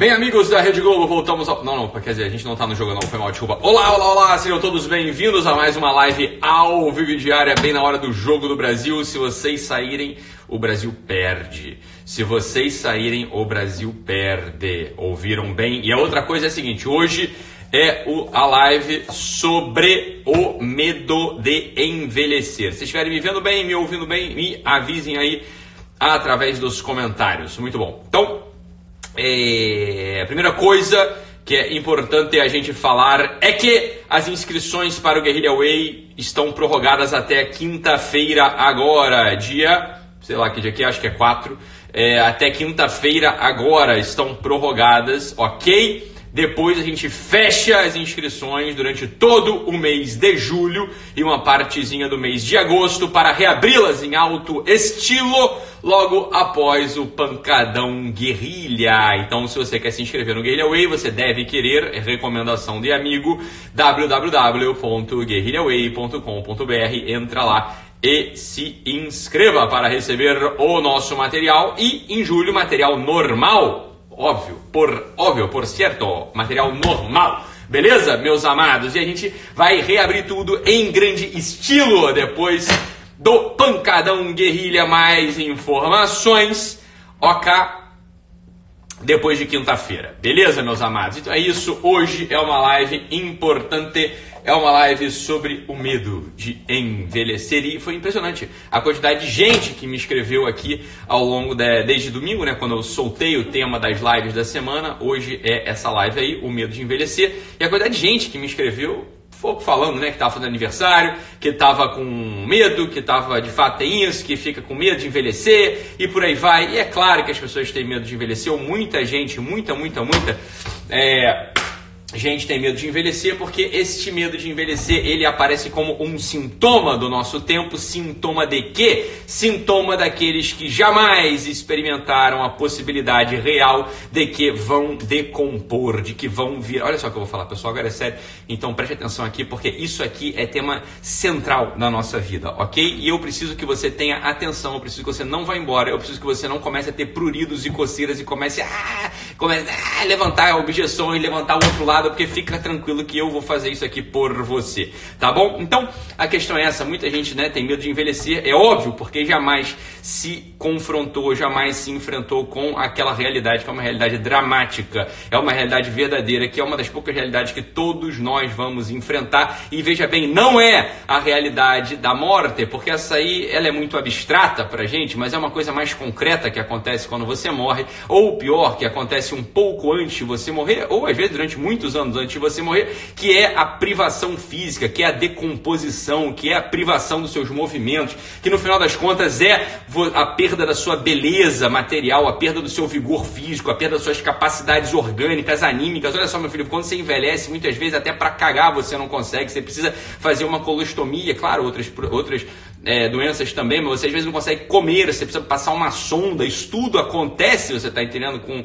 Bem, amigos da Rede Globo, voltamos ao. Não, não, quer dizer, a gente não tá no jogo, não, foi mal, desculpa. Olá, olá, olá, sejam todos bem-vindos a mais uma live ao vivo diária, bem na hora do jogo do Brasil. Se vocês saírem, o Brasil perde. Se vocês saírem, o Brasil perde. Ouviram bem? E a outra coisa é a seguinte: hoje é o, a live sobre o medo de envelhecer. Se estiverem me vendo bem, me ouvindo bem, me avisem aí através dos comentários. Muito bom. Então, é, a primeira coisa que é importante a gente falar é que as inscrições para o Guerrilla Way estão prorrogadas até quinta-feira agora, dia, sei lá que dia que é, acho que é 4, é, até quinta-feira agora estão prorrogadas, ok? Depois a gente fecha as inscrições durante todo o mês de julho e uma partezinha do mês de agosto para reabri-las em alto estilo logo após o pancadão guerrilha. Então, se você quer se inscrever no Guerrilha Way, você deve querer recomendação de amigo www.guerrilhaway.com.br. Entra lá e se inscreva para receber o nosso material e em julho material normal óbvio, por óbvio, por certo, material normal. Beleza, meus amados? E a gente vai reabrir tudo em grande estilo depois do pancadão guerrilha mais informações. Ok? Depois de quinta-feira. Beleza, meus amados? Então é isso. Hoje é uma live importante é uma live sobre o medo de envelhecer e foi impressionante a quantidade de gente que me escreveu aqui ao longo de, desde domingo, né, quando eu soltei o tema das lives da semana. Hoje é essa live aí, o medo de envelhecer e a quantidade de gente que me escreveu falando, né, que estava fazendo aniversário, que estava com medo, que estava de fato tem isso, que fica com medo de envelhecer e por aí vai. E é claro que as pessoas têm medo de envelhecer, ou muita gente, muita, muita, muita, é, gente tem medo de envelhecer porque este medo de envelhecer ele aparece como um sintoma do nosso tempo, sintoma de quê? Sintoma daqueles que jamais experimentaram a possibilidade real de que vão decompor, de que vão vir. Olha só o que eu vou falar, pessoal, agora é sério. Então preste atenção aqui porque isso aqui é tema central na nossa vida, ok? E eu preciso que você tenha atenção, eu preciso que você não vá embora, eu preciso que você não comece a ter pruridos e coceiras e comece a, comece a levantar objeções, levantar o outro lado porque fica tranquilo que eu vou fazer isso aqui por você, tá bom? Então, a questão é essa, muita gente, né, tem medo de envelhecer, é óbvio, porque jamais se confrontou, jamais se enfrentou com aquela realidade que é uma realidade dramática, é uma realidade verdadeira, que é uma das poucas realidades que todos nós vamos enfrentar. E veja bem, não é a realidade da morte, porque essa aí ela é muito abstrata pra gente, mas é uma coisa mais concreta que acontece quando você morre, ou pior, que acontece um pouco antes de você morrer, ou às vezes durante muitos muitos anos antes de você morrer, que é a privação física, que é a decomposição, que é a privação dos seus movimentos, que no final das contas é a perda da sua beleza material, a perda do seu vigor físico, a perda das suas capacidades orgânicas, anímicas. Olha só, meu filho, quando você envelhece, muitas vezes até para cagar você não consegue, você precisa fazer uma colostomia, claro, outras, outras é, doenças também, mas você às vezes não consegue comer, você precisa passar uma sonda, isso tudo acontece, você está entendendo? Com,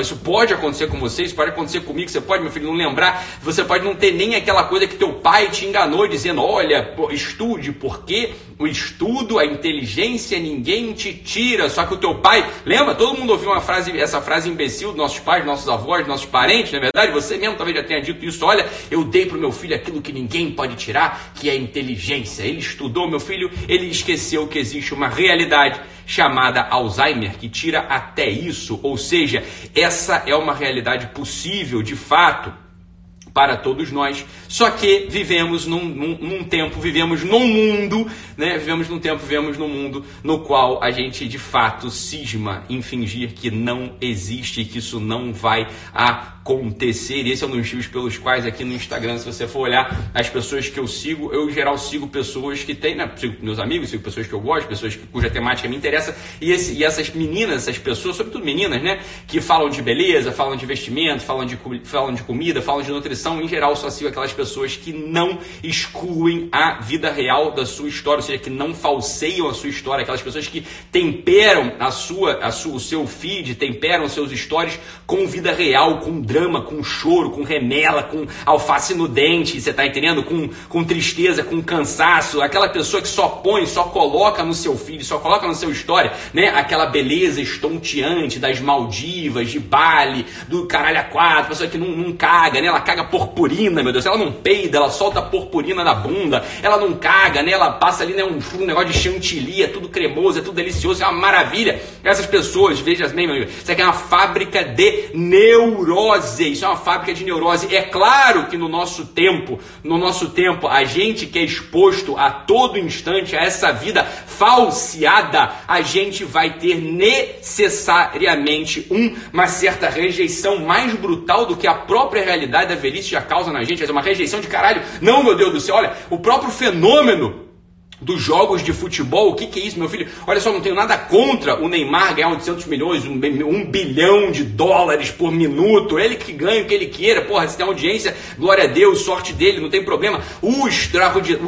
isso pode acontecer com você, isso pode acontecer comigo, você pode, meu filho, não lembrar, você pode não ter nem aquela coisa que teu pai te enganou dizendo, olha, estude, porque o estudo, a inteligência, ninguém te tira, só que o teu pai, lembra? Todo mundo ouviu uma frase, essa frase imbecil dos nossos pais, dos nossos avós, dos nossos parentes, não é verdade? Você mesmo talvez já tenha dito isso, olha, eu dei para meu filho aquilo que ninguém pode tirar, que é inteligência, ele estudou, meu filho, ele esqueceu que existe uma realidade chamada Alzheimer que tira até isso, ou seja, essa é uma realidade possível de fato para todos nós. Só que vivemos num, num, num, tempo, vivemos num mundo, né? Vivemos num tempo, vivemos num mundo no qual a gente de fato cisma em fingir que não existe, que isso não vai acontecer. E esse é um dos motivos pelos quais aqui no Instagram, se você for olhar as pessoas que eu sigo, eu em geral sigo pessoas que têm, né? Sigo meus amigos, sigo pessoas que eu gosto, pessoas cuja temática me interessa. E, esse, e essas meninas, essas pessoas, sobretudo meninas, né? Que falam de beleza, falam de vestimento, falam de, falam de comida, falam de nutrição em geral, só sigo aquelas pessoas que não excluem a vida real da sua história, ou seja, que não falseiam a sua história, aquelas pessoas que temperam a sua, a sua, o seu feed, temperam seus stories com vida real, com drama, com choro, com remela, com alface no dente, você tá entendendo? Com, com tristeza, com cansaço, aquela pessoa que só põe, só coloca no seu feed, só coloca no seu história, né? Aquela beleza estonteante das Maldivas, de Bali, do caralho a quatro, pessoa que não, não caga, né? Ela caga purpurina, meu Deus, ela não peida, ela solta purpurina na bunda, ela não caga, né? Ela passa ali, né? Um, um negócio de chantilly, é tudo cremoso, é tudo delicioso, é uma maravilha. Essas pessoas, veja bem, meu amigo, isso aqui é uma fábrica de neurose, isso é uma fábrica de neurose. É claro que no nosso tempo, no nosso tempo, a gente que é exposto a todo instante a essa vida falseada, a gente vai ter necessariamente um, uma certa rejeição mais brutal do que a própria realidade da velhice já causa na gente. É uma rejeição de caralho. Não, meu Deus do céu, olha, o próprio fenômeno dos jogos de futebol. O que, que é isso, meu filho? Olha só, não tenho nada contra o Neymar ganhar 800 milhões, um, um, bilhão de dólares por minuto. Ele que ganha o que ele queira. Porra, se tem audiência, glória a Deus, sorte dele, não tem problema. O,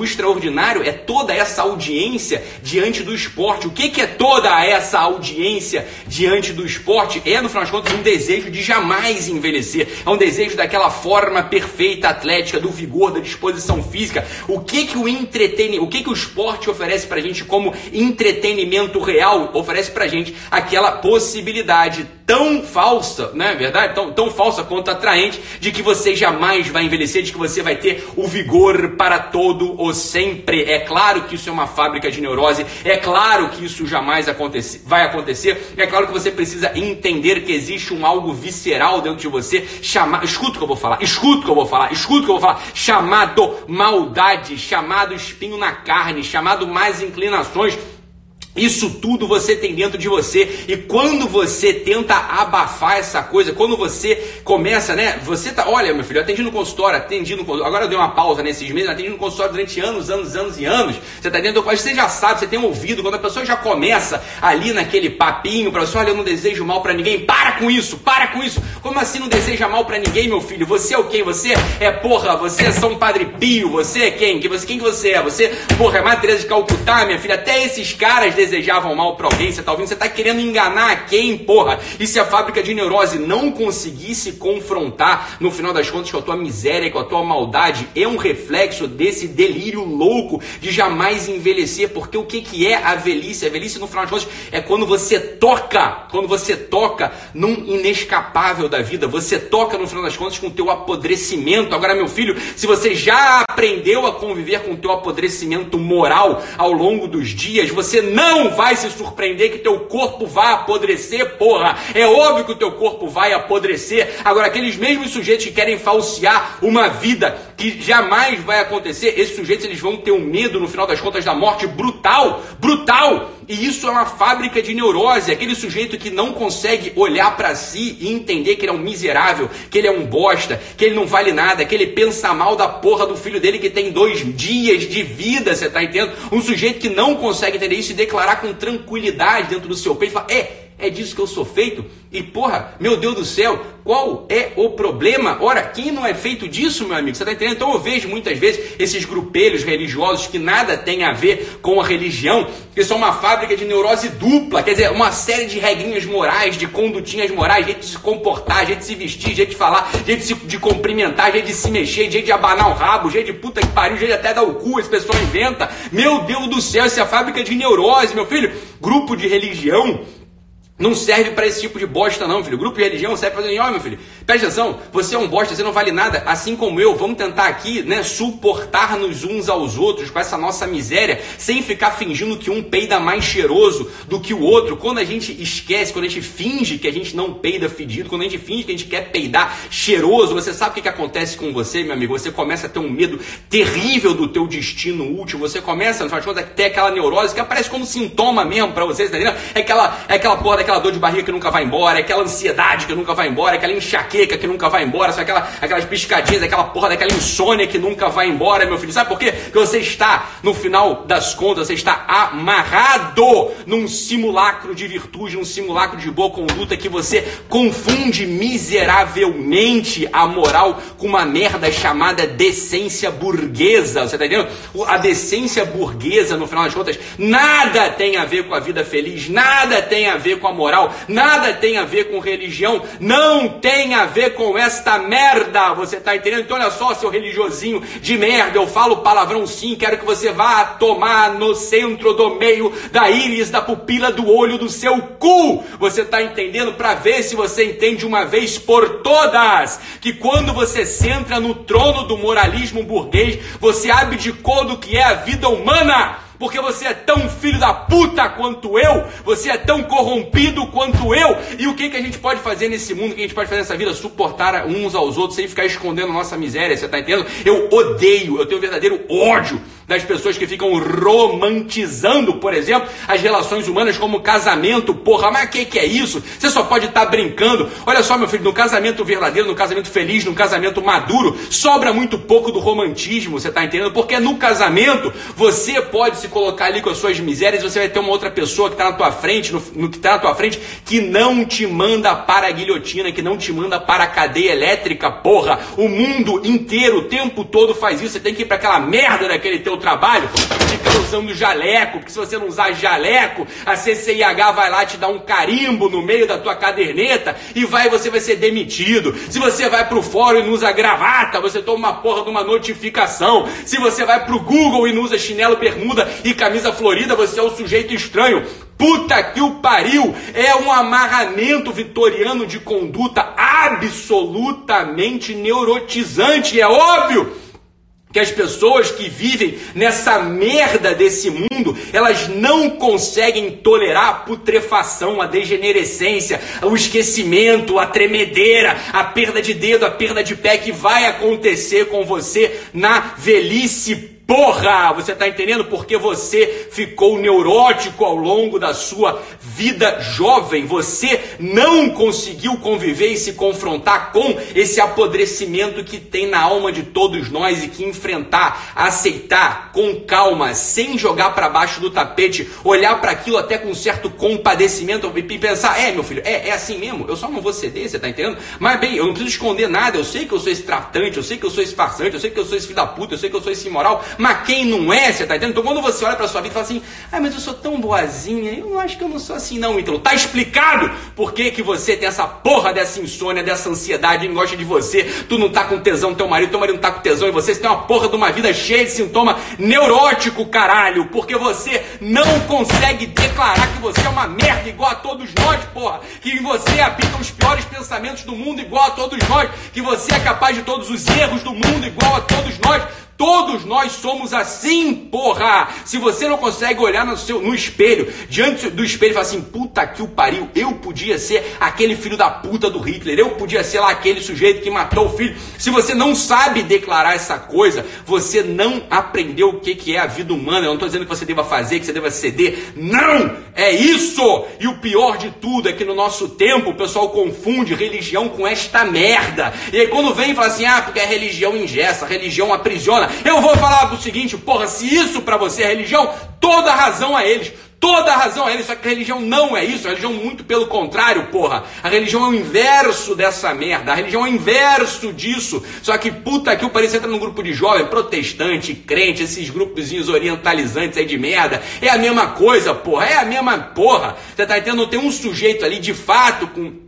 extraordinário é toda essa audiência diante do esporte. O que, que é toda essa audiência diante do esporte? É, no final das contas, um desejo de jamais envelhecer. É um desejo daquela forma perfeita atlética, do vigor, da disposição física. O que, que o entretenimento, o que, que o esporte esporte oferece pra gente como entretenimento real, oferece pra gente aquela possibilidade tão falsa, não é verdade? Tão, tão falsa quanto atraente de que você jamais vai envelhecer, de que você vai ter o vigor para todo o sempre. É claro que isso é uma fábrica de neurose, é claro que isso jamais acontece, vai acontecer, é claro que você precisa entender que existe um algo visceral dentro de você, chamado, escuta o que eu vou falar, escuta o que eu vou falar, escuta o que eu vou falar, chamado maldade, chamado espinho na carne, chamado mais inclinações. Isso tudo você tem dentro de você e quando você tenta abafar essa coisa, quando você começa, né? Você tá, olha, meu filho, eu atendi no consultório, atendi no consultório, agora eu dei uma pausa nesses meses, atendi no consultório durante anos, anos, anos e anos. Você tá dentro, você já sabe, você tem ouvido, quando a pessoa já começa ali naquele papinho para você, olha, eu não desejo mal para ninguém, para com isso, para com isso. Como assim não deseja mal para ninguém, meu filho? Você é o quem? Você é porra, você é São Padre Pio, você é quem? Que você, quem que você é? Você, porra, é Madre de Calcutá, minha filha, até esses caras desejavam mal para alguém, você tá ouvindo? Você tá querendo enganar quem, porra? E se a fábrica de neurose não conseguisse confrontar, no final das contas, com a tua miséria, com a tua maldade, é um reflexo desse delírio louco de jamais envelhecer, porque o que, que é a velhice? A velhice, no final das contas, é quando você toca, quando você toca num inescapável da vida, você toca, no final das contas, com o teu apodrecimento. Agora, meu filho, se você já aprendeu a conviver com o teu apodrecimento moral ao longo dos dias, você não vai se surpreender que teu corpo vai apodrecer, porra. É óbvio que o teu corpo vai apodrecer. Agora, aqueles mesmos sujeitos que querem falsear uma vida que jamais vai acontecer, esses sujeitos eles vão ter um medo, no final das contas, da morte brutal, brutal. E isso é uma fábrica de neurose, aquele sujeito que não consegue olhar para si e entender que ele é um miserável, que ele é um bosta, que ele não vale nada, que ele pensa mal da porra do filho dele que tem dois dias de vida, você tá entendendo? Um sujeito que não consegue entender isso e declarar com tranquilidade dentro do seu peito, fala, é, é disso que eu sou feito? E porra, meu Deus do céu, qual é o problema? Ora, quem não é feito disso, meu amigo? Você está entendendo? Então eu vejo muitas vezes esses grupelhos religiosos que nada tem a ver com a religião, que são uma fábrica de neurose dupla, quer dizer, uma série de regrinhas morais, de condutinhas morais, jeito de se comportar, jeito de se vestir, jeito de falar, jeito de, se, de cumprimentar, jeito de se mexer, jeito de abanar o rabo, jeito de puta que pariu, jeito de até dar o cu, esse pessoal inventa. Meu Deus do céu, essa é a fábrica de neurose, meu filho. Grupo de religião não serve para esse tipo de bosta, não, filho. Grupo de religião serve para dizer, ó, meu filho, presta atenção, você é um bosta, você não vale nada, assim como eu, vamos tentar aqui, né, suportar-nos uns aos outros com essa nossa miséria, sem ficar fingindo que um peida mais cheiroso do que o outro. Quando a gente esquece, quando a gente finge que a gente não peida fedido, quando a gente finge que a gente quer peidar cheiroso, você sabe o que, que acontece com você, meu amigo? Você começa a ter um medo terrível do teu destino útil, você começa, no final de contas, a ter aquela neurose que aparece como sintoma mesmo para você, tá entendendo? É aquela, é aquela porra aquela dor de barriga que nunca vai embora, é aquela ansiedade que nunca vai embora, é aquela enxaqueca que nunca vai embora, são aquela, aquelas piscadinhas, aquela porra daquela insônia que nunca vai embora, meu filho. Sabe por quê? Porque você está, no final das contas, você está amarrado num simulacro de virtude, num simulacro de boa conduta que você confunde miseravelmente a moral com uma merda chamada decência burguesa. Você tá entendendo? A decência burguesa, no final das contas, nada tem a ver com a vida feliz, nada tem a ver com a moral, nada tem a ver com religião, não tem a ver com esta merda. Você tá entendendo? Então olha só, seu religiosinho de merda, eu falo palavrão sim, quero que você vá tomar no centro do meio da íris da pupila do olho do seu cu. Você tá entendendo? Para ver se você entende uma vez por todas que quando você centra no trono do moralismo burguês, você abdicou do que é a vida humana porque você é tão filho da puta quanto eu, você é tão corrompido quanto eu. E o que, que a gente pode fazer nesse mundo, o que a gente pode fazer nessa vida? Suportar uns aos outros sem ficar escondendo nossa miséria, você tá entendendo? Eu odeio, eu tenho um verdadeiro ódio das pessoas que ficam romantizando, por exemplo, as relações humanas como casamento. Porra, mas o que, que é isso? Você só pode estar tá brincando. Olha só, meu filho, no casamento verdadeiro, no casamento feliz, no casamento maduro, sobra muito pouco do romantismo, você está entendendo? Porque no casamento você pode se colocar ali com as suas misérias, você vai ter uma outra pessoa que está na tua frente, no, no que está na tua frente, que não te manda para a guilhotina, que não te manda para a cadeia elétrica, porra. O mundo inteiro, o tempo todo faz isso. Você tem que ir para aquela merda daquele teu trabalho, fica usando jaleco, porque se você não usar jaleco, a CCIH vai lá te dar um carimbo no meio da tua caderneta e vai você vai ser demitido. Se você vai pro fórum e não usa gravata, você toma uma porra de uma notificação. Se você vai pro Google e não usa chinelo bermuda e camisa florida, você é o sujeito estranho. Puta que o pariu! É um amarramento vitoriano de conduta absolutamente neurotizante, é óbvio! Que as pessoas que vivem nessa merda desse mundo, elas não conseguem tolerar a putrefação, a degenerescência, o esquecimento, a tremedeira, a perda de dedo, a perda de pé que vai acontecer com você na velhice Porra, você está entendendo porque você ficou neurótico ao longo da sua vida jovem? Você não conseguiu conviver e se confrontar com esse apodrecimento que tem na alma de todos nós e que enfrentar, aceitar com calma, sem jogar para baixo do tapete, olhar para aquilo até com certo compadecimento e pensar: é, meu filho, é, é assim mesmo, eu só não vou ceder, você está entendendo? Mas bem, eu não preciso esconder nada, eu sei que eu sou esse tratante, eu sei que eu sou esse farsante, eu sei que eu sou esse filho da puta, eu sei que eu sou esse imoral, mas quem não é, você tá entendendo? Então quando você olha pra sua vida e fala assim, ah, mas eu sou tão boazinha, eu acho que eu não sou assim não. Então tá explicado por que, que você tem essa porra dessa insônia, dessa ansiedade, ninguém gosta de você, tu não tá com tesão, teu marido, teu marido não tá com tesão e você, você tem uma porra de uma vida cheia de sintoma neurótico, caralho, porque você não consegue declarar que você é uma merda igual a todos nós, porra, que em você habitam os piores pensamentos do mundo igual a todos nós, que você é capaz de todos os erros do mundo igual a todos nós, Todos nós somos assim, porra! Se você não consegue olhar no, seu, no espelho, diante do espelho e falar assim, puta que o pariu, eu podia ser aquele filho da puta do Hitler, eu podia ser lá aquele sujeito que matou o filho. Se você não sabe declarar essa coisa, você não aprendeu o que, que é a vida humana. Eu não estou dizendo que você deva fazer, que você deva ceder. Não! É isso! E o pior de tudo é que no nosso tempo o pessoal confunde religião com esta merda. E aí quando vem e fala assim, ah, porque a religião ingessa, a religião aprisiona. Eu vou falar o seguinte, porra, se isso para você é religião, toda razão a eles. Toda razão a eles, só que a religião não é isso, a religião muito pelo contrário, porra. A religião é o inverso dessa merda, a religião é o inverso disso. Só que puta que o parecia entra num grupo de jovem, protestante, crente, esses grupozinhos orientalizantes aí de merda. É a mesma coisa, porra, é a mesma porra. Você tá entendendo? Tem um sujeito ali de fato com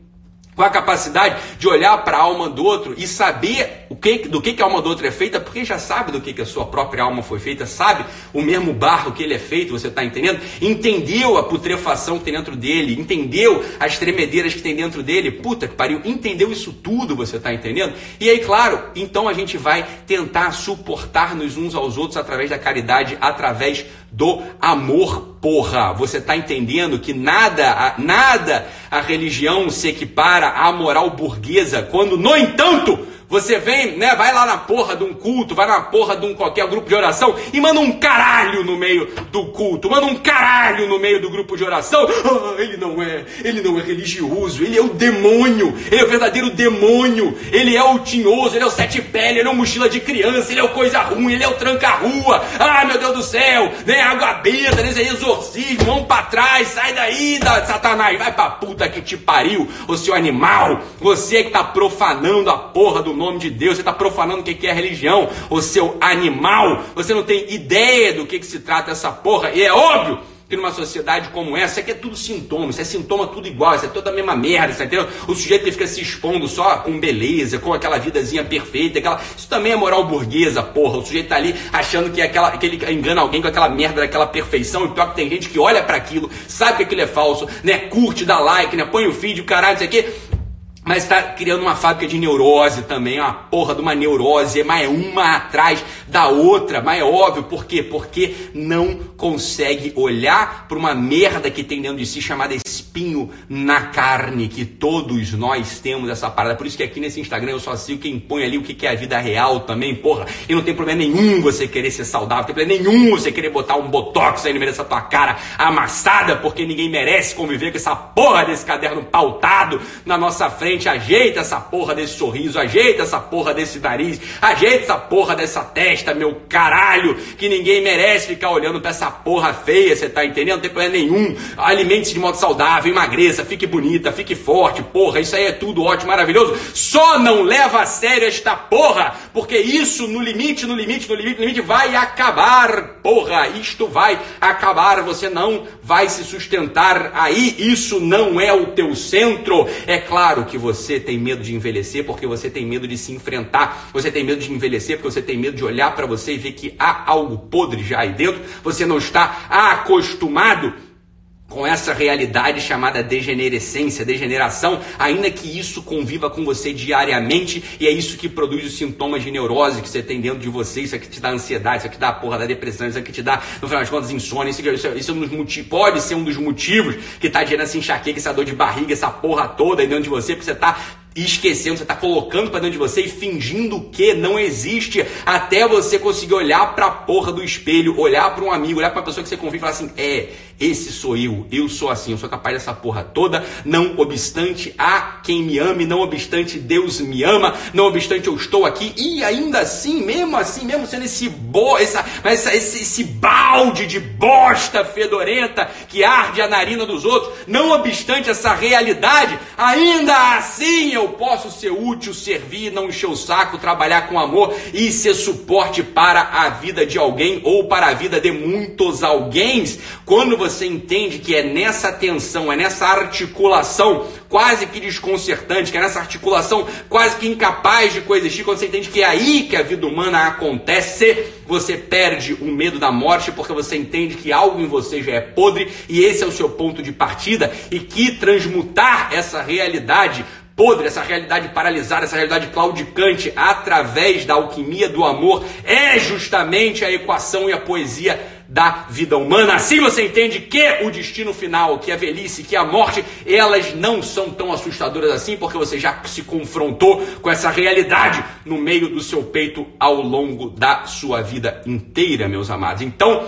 com a capacidade de olhar para a alma do outro e saber o que, do que, que a alma do outro é feita, porque já sabe do que, que a sua própria alma foi feita, sabe o mesmo barro que ele é feito, você está entendendo? Entendeu a putrefação que tem dentro dele, entendeu as tremedeiras que tem dentro dele, puta que pariu, entendeu isso tudo, você está entendendo? E aí, claro, então a gente vai tentar suportar-nos uns aos outros através da caridade, através do amor, porra. Você está entendendo que nada, nada a religião se equipara à moral burguesa, quando, no entanto, Você vem, né, vai lá na porra de um culto, vai na porra de um qualquer grupo de oração e manda um caralho no meio do culto, manda um caralho no meio do grupo de oração. Ah, ele não é, ele não é religioso, ele é o demônio, ele é o verdadeiro demônio, ele é o tinhoso, ele é o sete pele, ele é o mochila de criança, ele é o coisa ruim, ele é o tranca-rua. Ah, meu Deus do céu, né, água benta, né, exorcismo, mão pra trás, sai daí, da, Satanás, vai pra puta que te pariu, o seu animal, você que tá profanando a porra do nome de Deus, você está profanando o que é religião, o seu animal, você não tem ideia do que, que se trata essa porra, e é óbvio que numa sociedade como essa, isso aqui é tudo sintoma, isso é sintoma tudo igual, isso é toda a mesma merda, tá entendendo? O sujeito que fica se expondo só com beleza, com aquela vidazinha perfeita, aquela... isso também é moral burguesa, porra. O sujeito tá ali achando que, é aquela, que ele engana alguém com aquela merda daquela perfeição, e pior que tem gente que olha para aquilo, sabe que aquilo é falso, né? Curte, dá like, né? Põe o feed, o caralho, isso aqui, mas está criando uma fábrica de neurose também, uma porra de uma neurose, mas é uma atrás da outra, mas é óbvio, por quê? Porque não consegue olhar para uma merda que tem dentro de si chamada espinho na carne, que todos nós temos essa parada. Por isso que aqui nesse Instagram eu só sigo quem põe ali o que é a vida real também, porra. E não tem problema nenhum você querer ser saudável, não tem problema nenhum você querer botar um botox aí no meio dessa tua cara amassada, porque ninguém merece conviver com essa porra desse caderno pautado na nossa frente ajeita essa porra desse sorriso, ajeita essa porra desse nariz, ajeita essa porra dessa testa, meu caralho, que ninguém merece ficar olhando pra essa porra feia, você tá entendendo? Não tem problema nenhum. Alimente-se de modo saudável, emagreça, fique bonita, fique forte, porra, isso aí é tudo ótimo, maravilhoso. Só não leva a sério esta porra, porque isso no limite, no limite, no limite, no limite vai acabar, porra, isto vai acabar, você não vai se sustentar aí, isso não é o teu centro. É claro que você tem medo de envelhecer porque você tem medo de se enfrentar, você tem medo de envelhecer porque você tem medo de olhar para você e ver que há algo podre já aí dentro, você não está acostumado com essa realidade chamada degenerescência, degeneração, ainda que isso conviva com você diariamente, e é isso que produz os sintomas de neurose que você tem dentro de você, isso aqui te dá ansiedade, isso aqui te dá a porra da depressão, isso aqui te dá, no final das contas, insônia, isso, isso, isso é um dos motivos, pode ser um dos motivos que está gerando essa enxaqueca, essa dor de barriga, essa porra toda aí dentro de você, porque você está esquecendo, você está colocando para dentro de você e fingindo que não existe, até você conseguir olhar para a porra do espelho, olhar para um amigo, olhar para uma pessoa que você convive e falar assim: é, esse sou eu, eu sou assim, eu sou capaz dessa porra toda, não obstante há quem me ame, não obstante Deus me ama, não obstante eu estou aqui, e ainda assim, mesmo assim, mesmo sendo esse bo, essa, essa, esse, esse balde de bosta fedorenta que arde a narina dos outros, não obstante essa realidade, ainda assim eu eu posso ser útil, servir, não encher o saco, trabalhar com amor e ser suporte para a vida de alguém ou para a vida de muitos alguém, quando você entende que é nessa tensão, é nessa articulação quase que desconcertante, que é nessa articulação quase que incapaz de coexistir, quando você entende que é aí que a vida humana acontece, você perde o medo da morte porque você entende que algo em você já é podre e esse é o seu ponto de partida e que transmutar essa realidade podre, essa realidade paralisada, essa realidade claudicante, através da alquimia do amor, é justamente a equação e a poesia da vida humana. Assim você entende que o destino final, que a velhice, que a morte, elas não são tão assustadoras assim, porque você já se confrontou com essa realidade no meio do seu peito ao longo da sua vida inteira, meus amados. Então,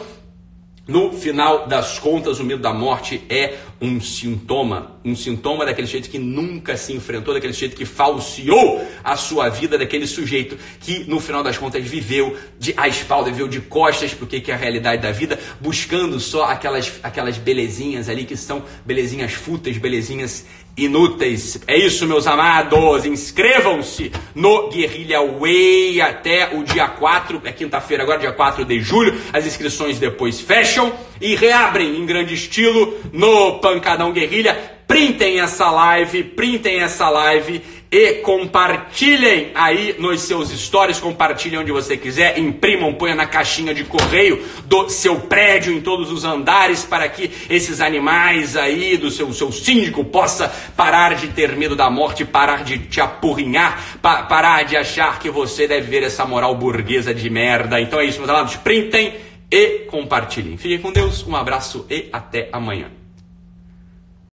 no final das contas, o medo da morte é um sintoma, um sintoma daquele sujeito que nunca se enfrentou, daquele sujeito que falseou a sua vida, daquele sujeito que no final das contas viveu de a espalda, viveu de costas porque que é a realidade da vida, buscando só aquelas aquelas belezinhas ali que são belezinhas fúteis, belezinhas inúteis. É isso, meus amados. Inscrevam-se no Guerrilha Way até o dia 4, é quinta-feira, agora dia 4 de julho. As inscrições depois fecham e reabrem em grande estilo no Pancadão Guerrilha. Printem essa live, printem essa live e compartilhem aí nos seus stories, compartilhem onde você quiser, imprimam, ponha na caixinha de correio do seu prédio, em todos os andares, para que esses animais aí do seu, seu síndico possa parar de ter medo da morte, parar de te apurrinhar, pa parar de achar que você deve ver essa moral burguesa de merda. Então é isso, meus amados, printem e compartilhem. Fiquem com Deus, um abraço e até amanhã.